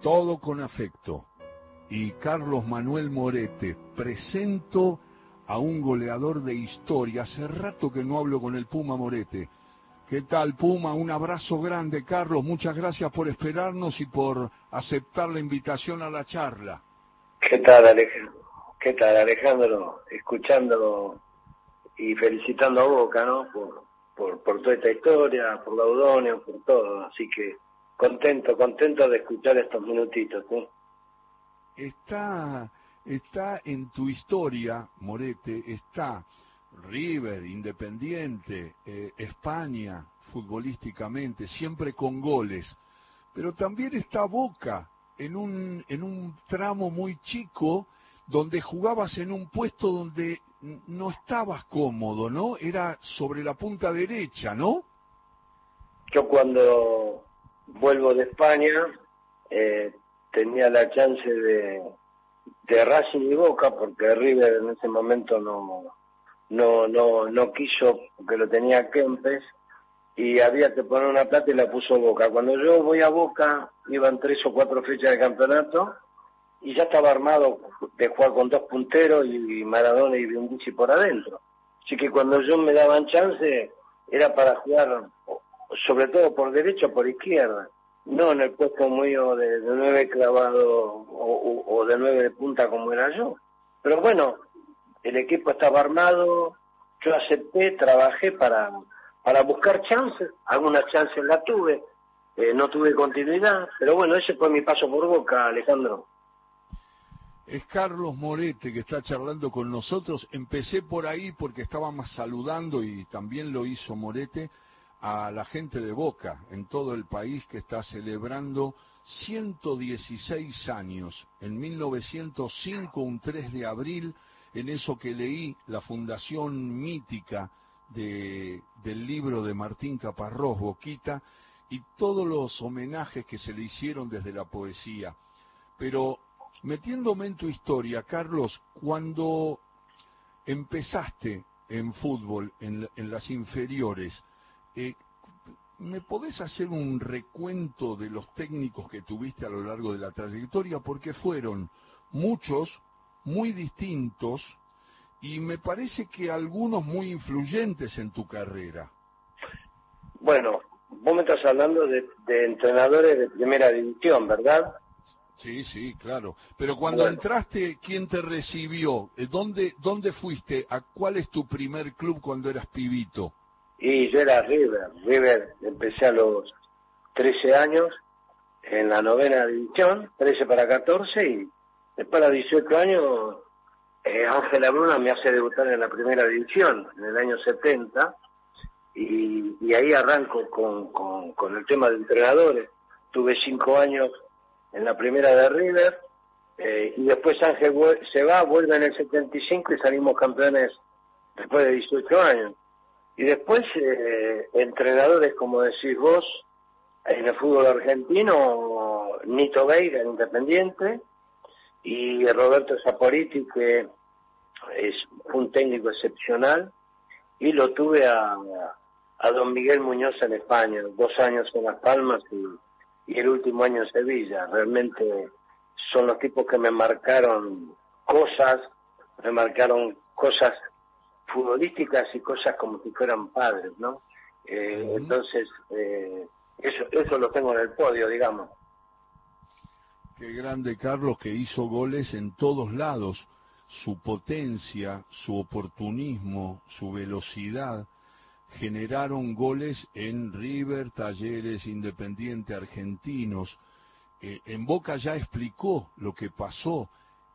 todo con afecto. Y Carlos Manuel Morete, presento a un goleador de historia. Hace rato que no hablo con el Puma Morete. ¿Qué tal, Puma? Un abrazo grande, Carlos. Muchas gracias por esperarnos y por aceptar la invitación a la charla. ¿Qué tal, Alejandro? ¿Qué tal, Alejandro? Escuchando y felicitando a Boca, ¿no? Por, por, por toda esta historia, por Laudonio, por todo. Así que contento, contento de escuchar estos minutitos. ¿sí? Está, está en tu historia, Morete, está River, Independiente, eh, España, futbolísticamente, siempre con goles, pero también está Boca en un, en un tramo muy chico donde jugabas en un puesto donde no estabas cómodo, ¿no? Era sobre la punta derecha, ¿no? Yo cuando vuelvo de España eh, tenía la chance de, de Racing y Boca porque River en ese momento no no no no quiso porque lo tenía Kempes y había que poner una plata y la puso Boca. Cuando yo voy a Boca iban tres o cuatro fechas de campeonato y ya estaba armado de jugar con dos punteros y Maradona y Brindisi por adentro. Así que cuando yo me daban chance era para jugar sobre todo por derecha o por izquierda, no en el puesto mío de, de nueve clavado o, de nueve de punta como era yo. Pero bueno, el equipo estaba armado, yo acepté, trabajé para, para buscar chances, algunas chances las tuve, eh, no tuve continuidad, pero bueno, ese fue mi paso por boca, Alejandro. Es Carlos Morete que está charlando con nosotros. Empecé por ahí porque estábamos saludando y también lo hizo Morete a la gente de Boca en todo el país que está celebrando 116 años. En 1905, un 3 de abril, en eso que leí, la fundación mítica de, del libro de Martín Caparrós, Boquita, y todos los homenajes que se le hicieron desde la poesía. Pero metiéndome en tu historia, Carlos, cuando empezaste en fútbol, en las inferiores, eh, ¿Me podés hacer un recuento de los técnicos que tuviste a lo largo de la trayectoria? Porque fueron muchos, muy distintos, y me parece que algunos muy influyentes en tu carrera. Bueno, vos me estás hablando de, de entrenadores de primera división, ¿verdad? Sí, sí, claro. Pero cuando bueno. entraste, ¿quién te recibió? ¿Dónde, ¿Dónde fuiste? ¿A cuál es tu primer club cuando eras pibito? Y yo era River. River empecé a los 13 años en la novena división, 13 para 14, y después a los 18 años eh, Ángela Bruna me hace debutar en la primera división, en el año 70, y, ahí arranco con, con, con el tema de entrenadores. Tuve cinco años en la primera de River, eh, y después Ángel se va, vuelve en el 75 y salimos campeones después de 18 años. Y después, eh, entrenadores, como decís vos, en el fútbol argentino, Nito Veiga, Independiente, y Roberto Saporiti, que es un técnico excepcional, y lo tuve a, a don Miguel Muñoz en España, dos años en Las Palmas y, y el último año en Sevilla. Realmente son los tipos que me marcaron cosas, me marcaron cosas futbolísticas y cosas como si fueran padres, ¿no? Eh, uh -huh. Entonces, eh, eso, eso lo tengo en el podio, digamos. Qué grande Carlos que hizo goles en todos lados. Su potencia, su oportunismo, su velocidad generaron goles en River, Talleres, Independiente, Argentinos. Eh, en Boca ya explicó lo que pasó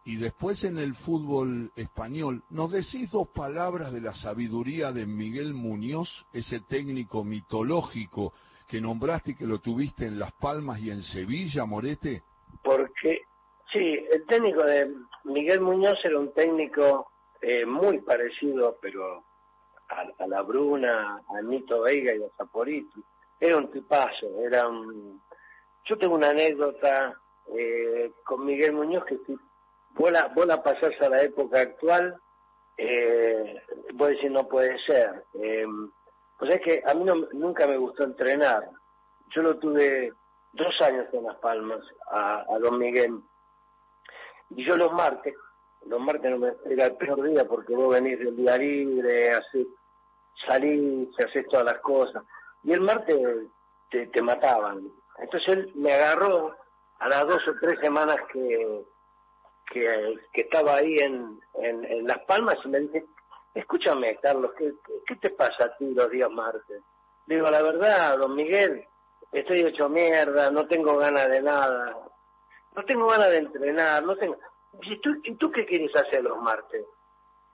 y después en el fútbol español, ¿nos decís dos palabras de la sabiduría de Miguel Muñoz, ese técnico mitológico que nombraste y que lo tuviste en Las Palmas y en Sevilla, Morete? Porque, sí, el técnico de Miguel Muñoz era un técnico eh, muy parecido, pero a, la Bruna, a Nito Veiga y a Zaporiti. Era un tipazo, era un... Yo tengo una anécdota eh, con Miguel Muñoz que estoy vos la, vos pasás a la época actual, eh, vos decís no puede ser. Eh, pues es que a mí no, nunca me gustó entrenar. Yo lo tuve dos años en Las Palmas a, Don Miguel. Y yo los martes, los martes no me, era el peor día porque vos venís del día libre, así, salís, haces todas las cosas. Y el martes te, te mataban. Entonces él me agarró a las dos o tres semanas que, que, estaba ahí en, en, Las Palmas y me dice, escúchame, Carlos, ¿qué, ¿qué te pasa a ti los días martes? Digo, la verdad, don Miguel, estoy hecho mierda, no tengo ganas de nada, no tengo ganas de entrenar, no tengo... ¿Y tú, ¿Y tú qué quieres hacer los martes?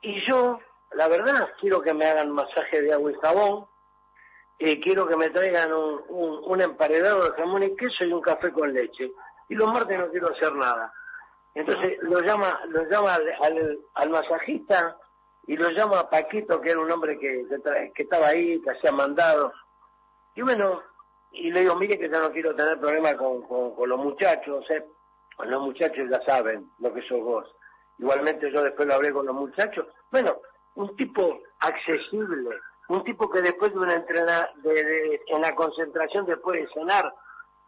Y yo, la verdad, quiero que me hagan masaje de agua y jabón, eh, quiero que me traigan un, un, emparedado de jamón y queso y un café con leche. Y los martes no quiero hacer nada. Entonces lo llama, lo llama al, al, masajista y lo llama a Paquito, que era un hombre que, que estaba ahí, que hacía mandado. Y bueno, y le digo, mire que ya no quiero tener problemas con, con, los muchachos, ¿eh? los muchachos ya saben lo que sos vos. Igualmente yo después lo hablé con los muchachos. Bueno, un tipo accesible, un tipo que después de una entrena, de, en la concentración después de cenar,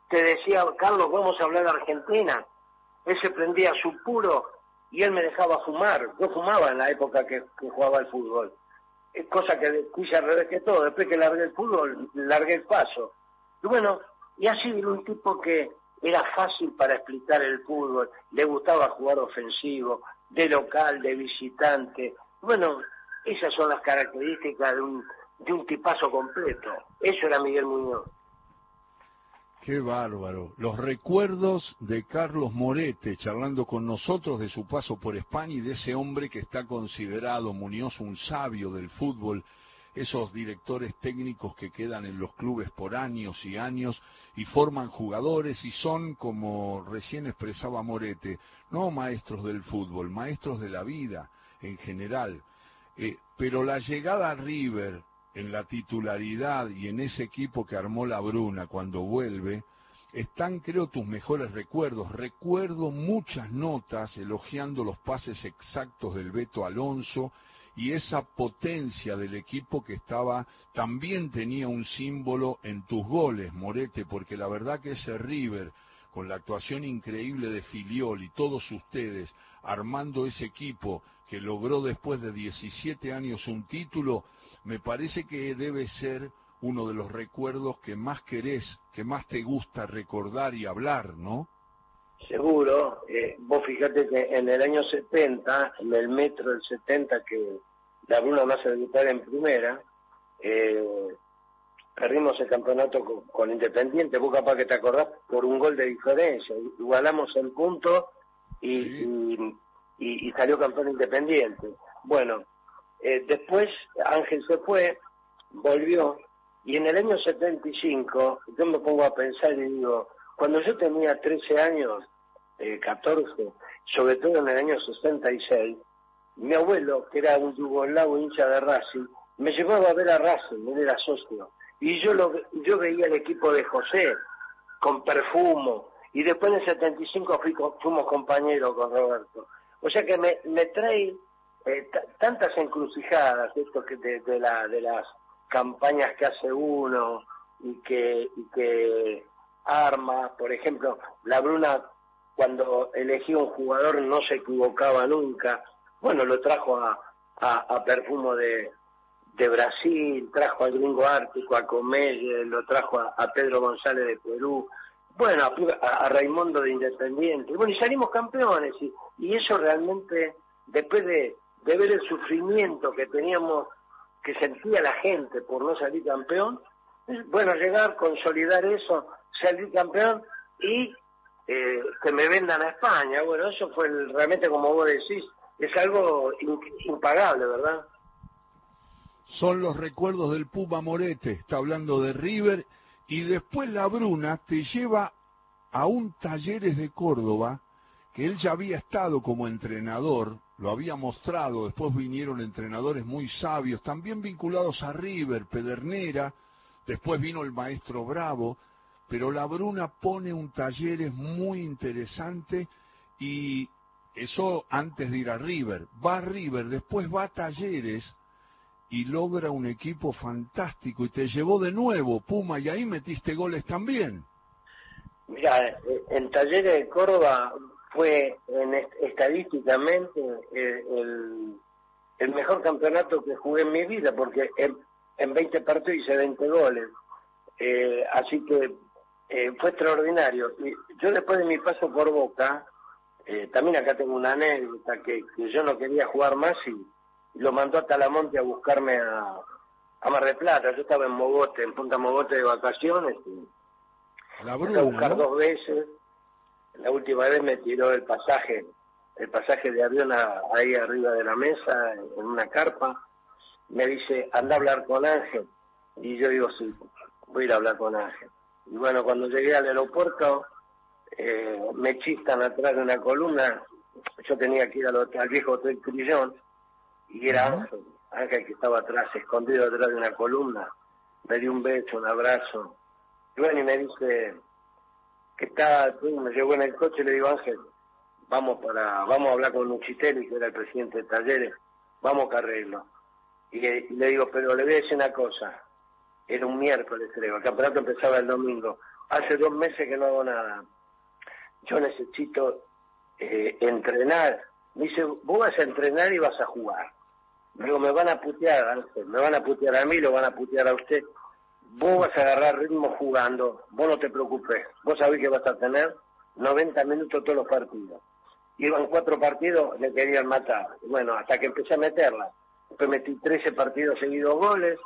te decía, Carlos, vamos a hablar de Argentina. Él se prendía su puro y él me dejaba fumar. Yo fumaba en la época que, jugaba el fútbol. Cosa que quise al revés que todo. Después que largué el fútbol, largué el paso. Y bueno, y así era un tipo que era fácil para explicar el fútbol, le gustaba jugar ofensivo, de local, de visitante. Bueno, esas son las características de un, de un tipazo completo. Eso era Miguel Muñoz. Qué bárbaro. Los recuerdos de Carlos Morete charlando con nosotros de su paso por España y de ese hombre que está considerado, Muñoz, un sabio del fútbol esos directores técnicos que quedan en los clubes por años y años y forman jugadores y son, como recién expresaba Morete, no maestros del fútbol, maestros de la vida en general. Eh, pero la llegada a River en la titularidad y en ese equipo que armó la Bruna cuando vuelve, están creo tus mejores recuerdos. Recuerdo muchas notas elogiando los pases exactos del Beto Alonso y esa potencia del equipo que estaba, también tenía un símbolo en tus goles, Morete, porque la verdad que ese River, con la actuación increíble de Filiol y todos ustedes, armando ese equipo que logró después de 17 años un título, me parece que debe ser uno de los recuerdos que más querés, que más te gusta recordar y hablar, ¿no? Seguro. Eh, vos fíjate que en el año 70, en el metro del 70, que la Bruna más a debutar en primera, eh, perdimos el campeonato con, Independiente, vos capaz que te acordás, por un gol de diferencia. Igualamos el punto y, y, salió campeón Independiente. Bueno, eh, después Ángel se fue, volvió, y en el año 75 yo me pongo a pensar y digo, cuando yo tenía 13 años, eh, 14, sobre todo en el año 66, mi abuelo, que era un yugoslavo hincha de Racing, me llevaba a ver a Racing, él era socio, y yo, lo, yo veía el equipo de José con perfumo, y después en el 75 fui, fuimos compañeros con Roberto. O sea que me, me trae eh, tantas encrucijadas esto que de, la, de las campañas que hace uno y que, y que arma, por ejemplo, la Bruna cuando elegía un jugador no se equivocaba nunca, bueno, lo trajo a, a, Perfumo de, de Brasil, trajo al Gringo Ártico, a Comelle, lo trajo a, Pedro González de Perú, bueno, a, a, Raimundo de Independiente, bueno, y salimos campeones, y, y eso realmente, después de, de ver el sufrimiento que teníamos, que sentía la gente por no salir campeón, bueno, llegar, consolidar eso, salir campeón y eh, que me vendan a España. Bueno, eso fue realmente, como vos decís, es algo impagable, ¿verdad? Son los recuerdos del Puma Morete, está hablando de River, y después la Bruna te lleva a un Talleres de Córdoba, que él ya había estado como entrenador, lo había mostrado, después vinieron entrenadores muy sabios, también vinculados a River, Pedernera, después vino el maestro Bravo, pero la Bruna pone un Talleres muy interesante y eso antes de ir a River. Va a River, después va a Talleres y logra un equipo fantástico y te llevó de nuevo Puma y ahí metiste goles también. Mira, en Talleres de Córdoba fue en estadísticamente eh, el, el, mejor campeonato que jugué en mi vida, porque en, en 20 partidos hice 20 goles. Eh, así que fue extraordinario. Y yo después de mi paso por Boca, también acá tengo una anécdota que, que, yo no quería jugar más y lo mandó a Talamonte a buscarme a, a Mar del Plata. Yo estaba en Mogote, en Punta Mogote de vacaciones y la Bruna, a buscar dos veces. La última vez me tiró el pasaje, el pasaje de avión ahí arriba de la mesa, en una carpa. Me dice, anda a hablar con Ángel. Y yo digo, sí, voy a ir a hablar con Ángel. Y bueno, cuando llegué al aeropuerto, eh, me chistan atrás de una columna. Yo tenía que ir al, viejo Hotel Crillón y era Ángel, Ángel que estaba atrás, escondido detrás de una columna. Me dio un beso, un abrazo bueno, y me dice que está, me llevó en el coche y le digo, Ángel, vamos para, vamos a hablar con Uchitelli, que era el presidente de Talleres, vamos a arreglo. Y le, digo, pero le voy a decir una cosa, era un miércoles creo, el campeonato empezaba el domingo, hace dos meses que no hago nada, yo necesito eh, entrenar. Me dice, vos vas a entrenar y vas a jugar. Digo, me van a putear, Ángel, me van a putear a mí, lo van a putear a usted vos vas a agarrar ritmo jugando, vos no te preocupes, vos sabés que vas a tener 90 minutos todos los partidos. Iban cuatro partidos, le querían matar. Bueno, hasta que empecé a meterla. Después metí 13 partidos seguidos goles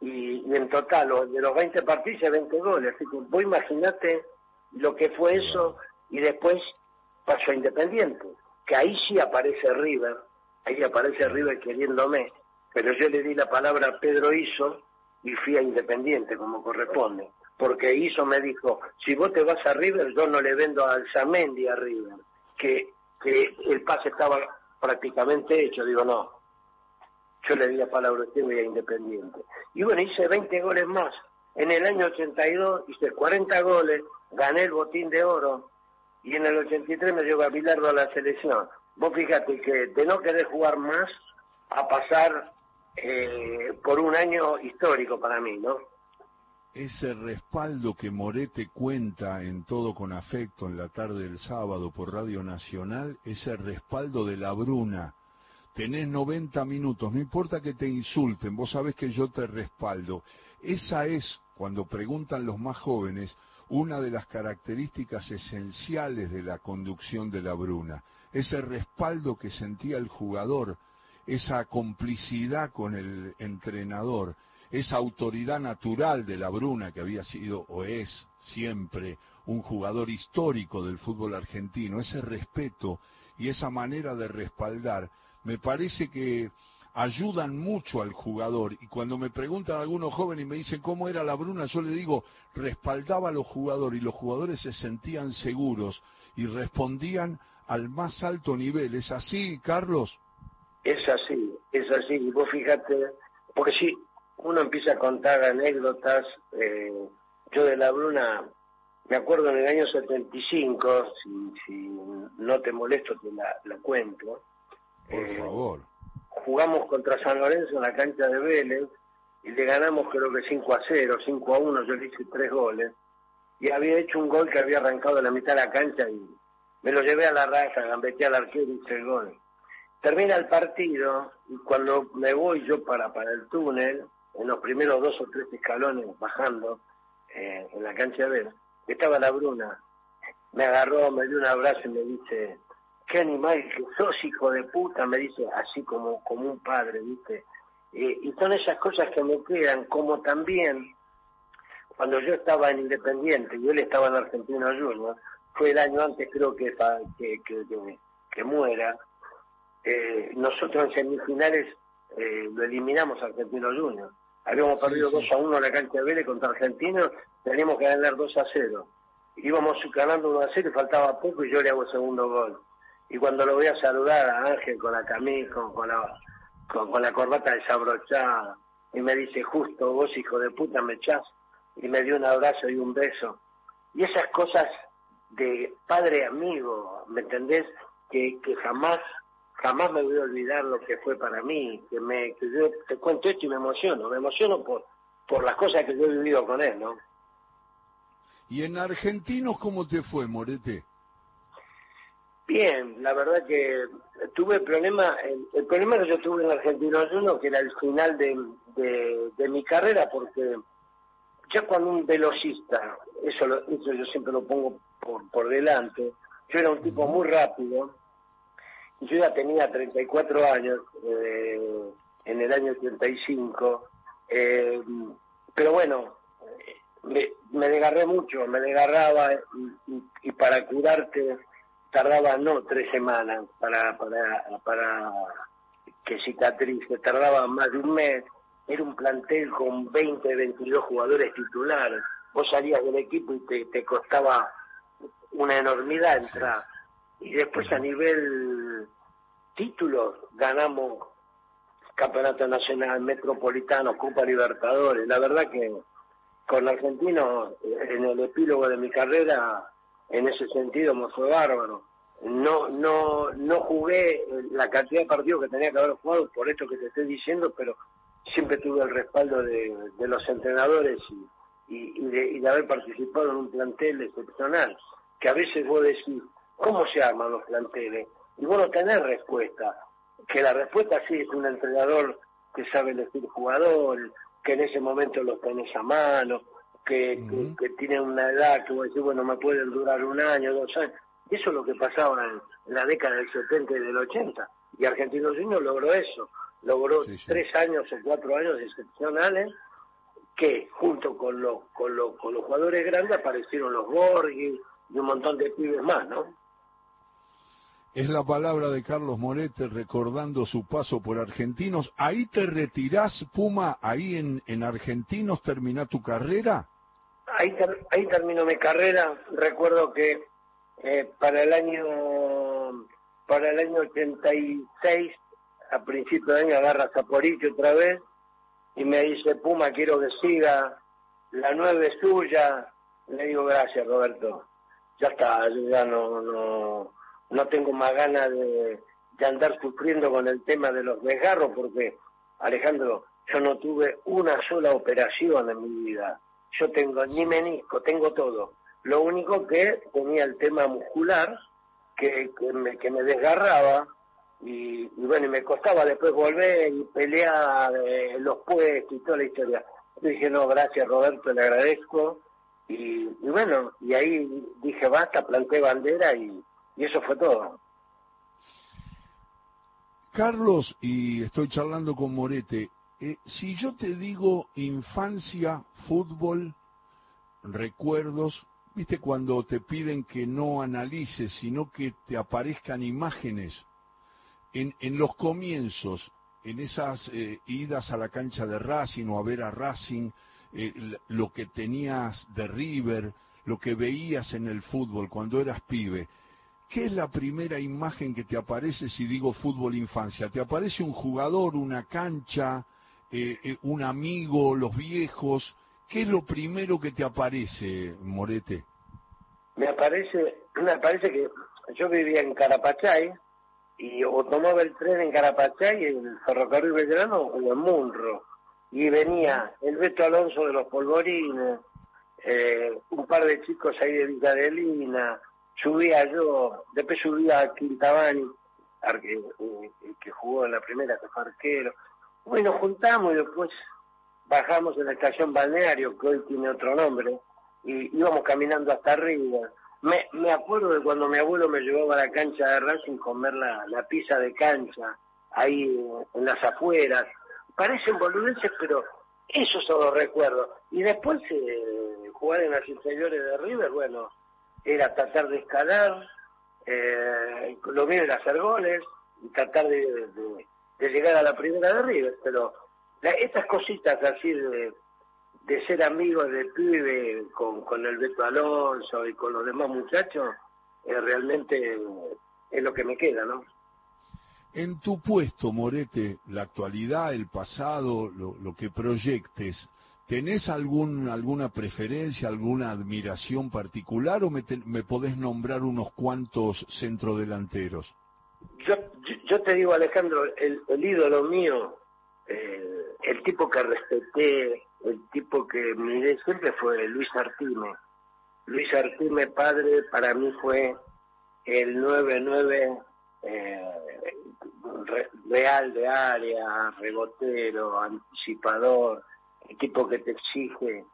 y, en total de los 20 partidos 20 goles. Así que vos imaginate lo que fue eso y después pasó a Independiente, que ahí sí aparece River, ahí aparece River queriéndome, pero yo le di la palabra a Pedro Iso y fui a Independiente como corresponde. Porque Iso me dijo, si vos te vas a River, yo no le vendo al Zamendi a River, que, que el pase estaba prácticamente hecho. Digo, no, yo le di palabra a usted y a Independiente. Y bueno, hice 20 goles más. En el año 82 hice 40 goles, gané el botín de oro y en el 83 me llevo a Bilardo a la selección. Vos fíjate que de no querer jugar más a pasar eh, por un año histórico para mí, ¿no? Ese respaldo que Morete cuenta en todo con afecto en la tarde del sábado por Radio Nacional, ese respaldo de la Bruna. Tenés 90 minutos, no importa que te insulten, vos sabés que yo te respaldo. Esa es, cuando preguntan los más jóvenes, una de las características esenciales de la conducción de la Bruna. Ese respaldo que sentía el jugador esa complicidad con el entrenador, esa autoridad natural de la Bruna, que había sido o es siempre un jugador histórico del fútbol argentino, ese respeto y esa manera de respaldar, me parece que ayudan mucho al jugador. Y cuando me preguntan algunos jóvenes y me dicen cómo era la Bruna, yo le digo, respaldaba a los jugadores y los jugadores se sentían seguros y respondían al más alto nivel. ¿Es así, Carlos? Es así, es así. Y vos fíjate, porque si uno empieza a contar anécdotas, eh, yo de la Bruna, me acuerdo en el año 75, si, si no te molesto te la, cuento. Por eh, favor. Jugamos contra San Lorenzo en la cancha de Vélez y le ganamos creo que 5 a 0, 5 a 1, yo le hice tres goles. Y había hecho un gol que había arrancado de la mitad de la cancha y me lo llevé a la raza, gambeteé al arquero y hice el gol. Termina el partido y cuando me voy yo para, para el túnel, en los primeros dos o tres escalones bajando eh, en la cancha de ver, estaba la Bruna. Me agarró, me dio un abrazo y me dice, qué animal que sos hijo de puta, me dice así como, como un padre, ¿viste? Eh, y son esas cosas que me quedan, como también cuando yo estaba en Independiente y él estaba en Argentino Junior, fue el año antes creo que, que, que muera, eh, nosotros en semifinales eh, lo eliminamos a Argentino Junior. Habíamos perdido 2 a 1 en la cancha de Vélez contra Argentino, teníamos que ganar 2 a 0. Íbamos ganando 1 a 0 y faltaba poco y yo le hago el segundo gol. Y cuando lo voy a saludar a Ángel con la camisa, con, la, con, la corbata desabrochada, y me dice, justo vos hijo de puta me echás, y me dio un abrazo y un beso. Y esas cosas de padre amigo, ¿me entendés? Que, que jamás jamás me voy a olvidar lo que fue para mí, que me que yo te cuento esto y me emociono, me emociono por por las cosas que yo he vivido con él, ¿no? ¿Y en Argentinos cómo te fue, Morete? Bien, la verdad que tuve problema, el, problema que yo tuve en Argentinos uno que era el final de, de, mi carrera, porque ya cuando un velocista, eso, eso yo siempre lo pongo por, por delante, yo era un tipo muy rápido, yo ya tenía 34 años eh, en el año 85, eh, pero bueno, me, me desgarré mucho, me desgarraba y, para curarte tardaba no tres semanas para, para, para que cicatrice, tardaba más de un mes, era un plantel con 20, 22 jugadores titulares, vos salías del equipo y te, te costaba una enormidad entrar. Y después a nivel títulos ganamos Campeonato Nacional, Metropolitano, Copa Libertadores. La verdad que con Argentino, en el epílogo de mi carrera, en ese sentido me fue bárbaro. No, no, no jugué la cantidad de partidos que tenía que haber jugado por esto que te estoy diciendo, pero siempre tuve el respaldo de, los entrenadores y, de, haber participado en un plantel excepcional, que a veces vos decís, ¿cómo se arman los planteles? Y vos no tenés respuesta, que la respuesta sí es un entrenador que sabe elegir jugadores, que en ese momento los tenés a mano, que, que, tienen una edad que vos decís, bueno, me pueden durar un año, dos años. Y eso es lo que pasaba en, la década del 70 y del 80. Y Argentinos Juniors logró eso. Logró tres años o cuatro años excepcionales que junto con, los con, con los jugadores grandes aparecieron los Borghi y un montón de pibes más, ¿no? Es la palabra de Carlos Morete recordando su paso por Argentinos. ¿Ahí te retirás, Puma? ¿Ahí en, en Argentinos termina tu carrera? Ahí, ahí terminó mi carrera. Recuerdo que eh, para el año para el año 86, a principio de año, agarra Zaporicho otra vez y me dice, Puma, quiero que siga, la nueve es suya. Le digo, gracias, Roberto. Ya está, yo ya no, no no tengo más ganas de, andar sufriendo con el tema de los desgarros porque, Alejandro, yo no tuve una sola operación en mi vida. Yo tengo ni menisco, tengo todo. Lo único que tenía el tema muscular que, que, me, que me desgarraba y, bueno, y me costaba después volver y pelear eh, los puestos y toda la historia. Yo dije, no, gracias Roberto, le agradezco. Y, y bueno, y ahí dije, basta, planté bandera y, y eso fue todo. Carlos, y estoy charlando con Morete, eh, si yo te digo infancia, fútbol, recuerdos, viste cuando te piden que no analices, sino que te aparezcan imágenes en, en los comienzos, en esas eh, idas a la cancha de Racing o a ver a Racing, eh, lo que tenías de River, lo que veías en el fútbol cuando eras pibe, ¿Qué es la primera imagen que te aparece si digo fútbol infancia? ¿Te aparece un jugador, una cancha, eh, eh, un amigo, los viejos? ¿Qué es lo primero que te aparece, Morete? Me aparece, me aparece que yo vivía en Carapachay y o tomaba el tren en Carapachay, el ferrocarril Belgrano o en Munro. Y venía el Beto Alonso de los Polvorines, eh, un par de chicos ahí de Villadelina, subía yo, después subía a Quintabani, que jugó en la primera, que fue arquero. Bueno, juntamos y después bajamos en la estación balneario, que hoy tiene otro nombre, y íbamos caminando hasta arriba. Me, me acuerdo de cuando mi abuelo me llevaba a la cancha de Racing comer la, la pizza de cancha, ahí en las afueras. Parecen boludeces, pero esos son los recuerdos. Y después eh, jugar en las inferiores de River, bueno, era tratar de escalar, eh, lo mío era hacer goles y tratar de, llegar a la primera de River, pero estas cositas así de, de ser amigos del pibe con, con el Beto Alonso y con los demás muchachos, eh, realmente es lo que me queda, ¿no? En tu puesto, Morete, la actualidad, el pasado, lo que proyectes, ¿Tenés algún, alguna preferencia, alguna admiración particular o me, me podés nombrar unos cuantos centrodelanteros? Yo, yo te digo, Alejandro, el, ídolo mío, el tipo que respeté, el tipo que miré siempre fue Luis Artime. Luis Artime padre para mí fue el 9-9 eh, real de área, rebotero, anticipador, equipo que te exige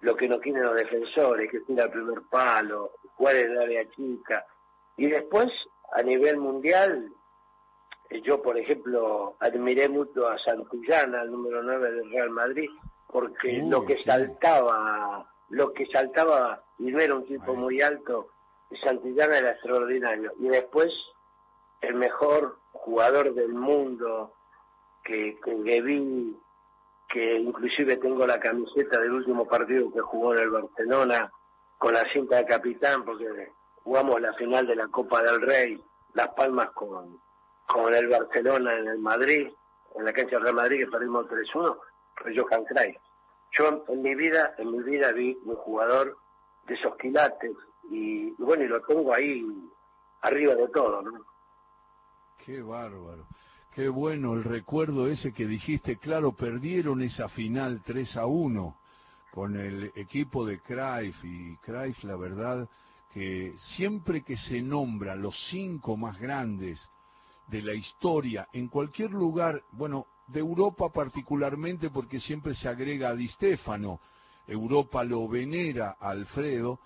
lo que no quieren los defensores, que es ir al primer palo, jugar en el área chica. Y después, a nivel mundial, eh, yo, por ejemplo, admiré mucho a Santillana, el número 9 del Real Madrid, porque lo que saltaba, lo que saltaba, y no era un tipo muy alto, Santillana era extraordinario. Y después, el mejor jugador del mundo que, que vi que inclusive tengo la camiseta del último partido que jugó en el Barcelona con la cinta de capitán, porque jugamos la final de la Copa del Rey, Las Palmas con, con el Barcelona en el Madrid, en la cancha del Real Madrid que perdimos 3-1, fue Johan Cruyff. Yo en mi vida, en mi vida vi un jugador de esos quilates y, y bueno, y lo tengo ahí arriba de todo, ¿no? Qué bárbaro. Qué bueno el recuerdo ese que dijiste, claro, perdieron esa final 3 a 1 con el equipo de Cruyff. Y Cruyff la verdad que siempre que se nombra los cinco más grandes de la historia en cualquier lugar, bueno, de Europa particularmente porque siempre se agrega a Di Stefano, Europa lo venera a Alfredo,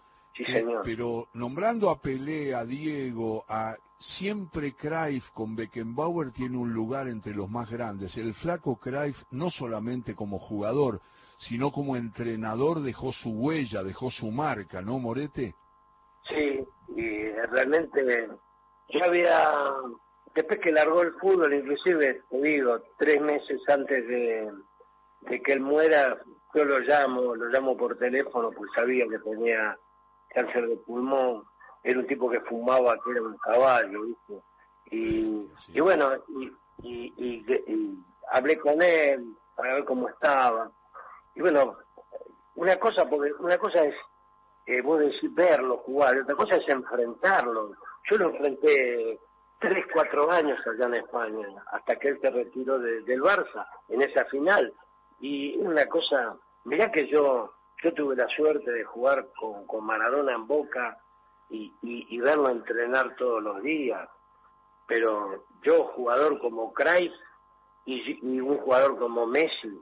pero nombrando a Pelé, a Diego, a siempre Cruyff con Beckenbauer tiene un lugar entre los más grandes. El flaco Cruyff no solamente como jugador, sino como entrenador dejó su huella, dejó su marca, ¿no, Morete? Sí, y realmente yo había, después que largó el fútbol, inclusive, te digo, tres meses antes de, de que él muera, yo lo llamo, lo llamo por teléfono, pues sabía que tenía cáncer de pulmón, era un tipo que fumaba, que era un caballo, ¿viste? Y, y bueno, y, y, hablé con él para ver cómo estaba. Y bueno, una cosa, porque una cosa es, eh, vos decís verlo jugar, otra cosa es enfrentarlo. Yo lo enfrenté tres, cuatro años allá en España, hasta que él se retiró del Barça, en esa final. Y una cosa, mirá que yo yo tuve la suerte de jugar con, con Maradona en Boca y, y, verlo entrenar todos los días, pero yo jugador como Kreis y, y, un jugador como Messi,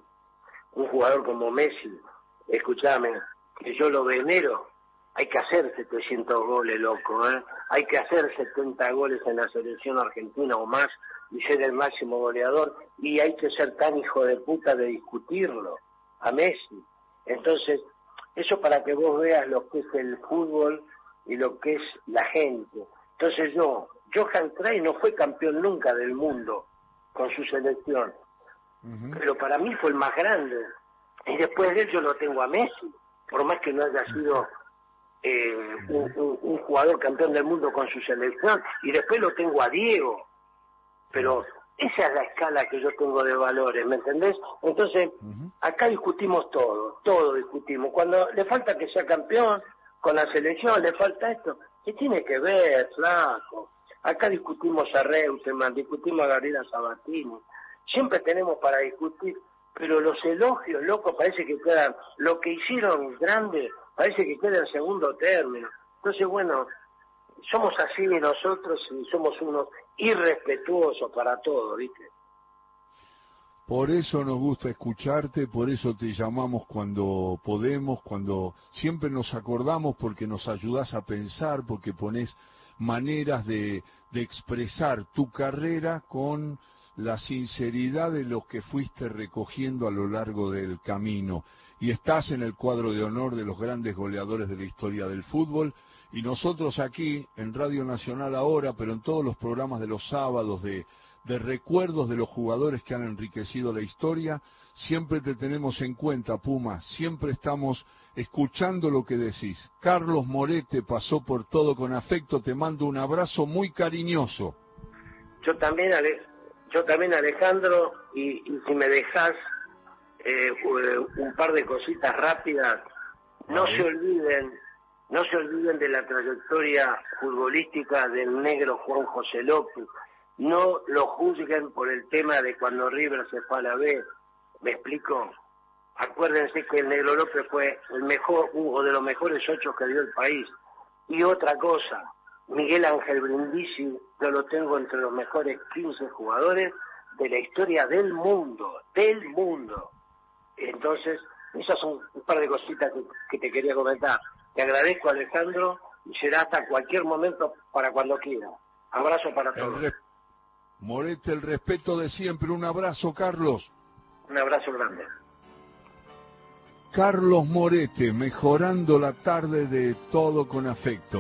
un jugador como Messi, escúchame, que yo lo venero, hay que hacer 700 goles, loco, ¿eh? hay que hacer 70 goles en la selección argentina o más y ser el máximo goleador y hay que ser tan hijo de puta de discutirlo a Messi entonces, eso para que vos veas lo que es el fútbol y lo que es la gente. Entonces yo, Johan Cruyff no fue campeón nunca del mundo con su selección, pero para mí fue el más grande. Y después de él yo lo tengo a Messi, por más que no haya sido eh, un, jugador campeón del mundo con su selección. Y después lo tengo a Diego. Pero esa es la escala que yo tengo de valores, ¿me entendés? Entonces, acá discutimos todo, todo discutimos. Cuando le falta que sea campeón con la selección, le falta esto. ¿Qué tiene que ver, flaco? Acá discutimos a Reutemann, discutimos a Gabriela Sabatini. Siempre tenemos para discutir, pero los elogios, loco, parece que quedan, lo que hicieron grande, parece que queda en segundo término. Entonces, bueno, somos así nosotros y somos unos irrespetuosos para todo, ¿viste? Por eso nos gusta escucharte, por eso te llamamos cuando podemos, cuando siempre nos acordamos porque nos ayudas a pensar, porque pones maneras de, de expresar tu carrera con la sinceridad de lo que fuiste recogiendo a lo largo del camino. Y estás en el cuadro de honor de los grandes goleadores de la historia del fútbol y nosotros aquí, en Radio Nacional ahora, pero en todos los programas de los sábados de, de recuerdos de los jugadores que han enriquecido la historia, siempre te tenemos en cuenta, Puma, siempre estamos escuchando lo que decís. Carlos Morete pasó por todo con afecto, te mando un abrazo muy cariñoso. Yo también, yo también Alejandro, y, si me dejas eh, un par de cositas rápidas, no se olviden no se olviden de la trayectoria futbolística del negro Juan José López. No lo juzguen por el tema de cuando River se fue a la B. ¿Me explico? Acuérdense que el Negro López fue el mejor, uno de los mejores ocho que dio el país. Y otra cosa, Miguel Ángel Brindisi, yo lo tengo entre los mejores 15 jugadores de la historia del mundo, del mundo. Entonces, esas son un par de cositas que, te quería comentar. Te agradezco, Alejandro, y será hasta cualquier momento para cuando quiera. Abrazo para todos. Morete, el respeto de siempre. Un abrazo, Carlos. Un abrazo grande. Carlos Morete, mejorando la tarde de todo con afecto.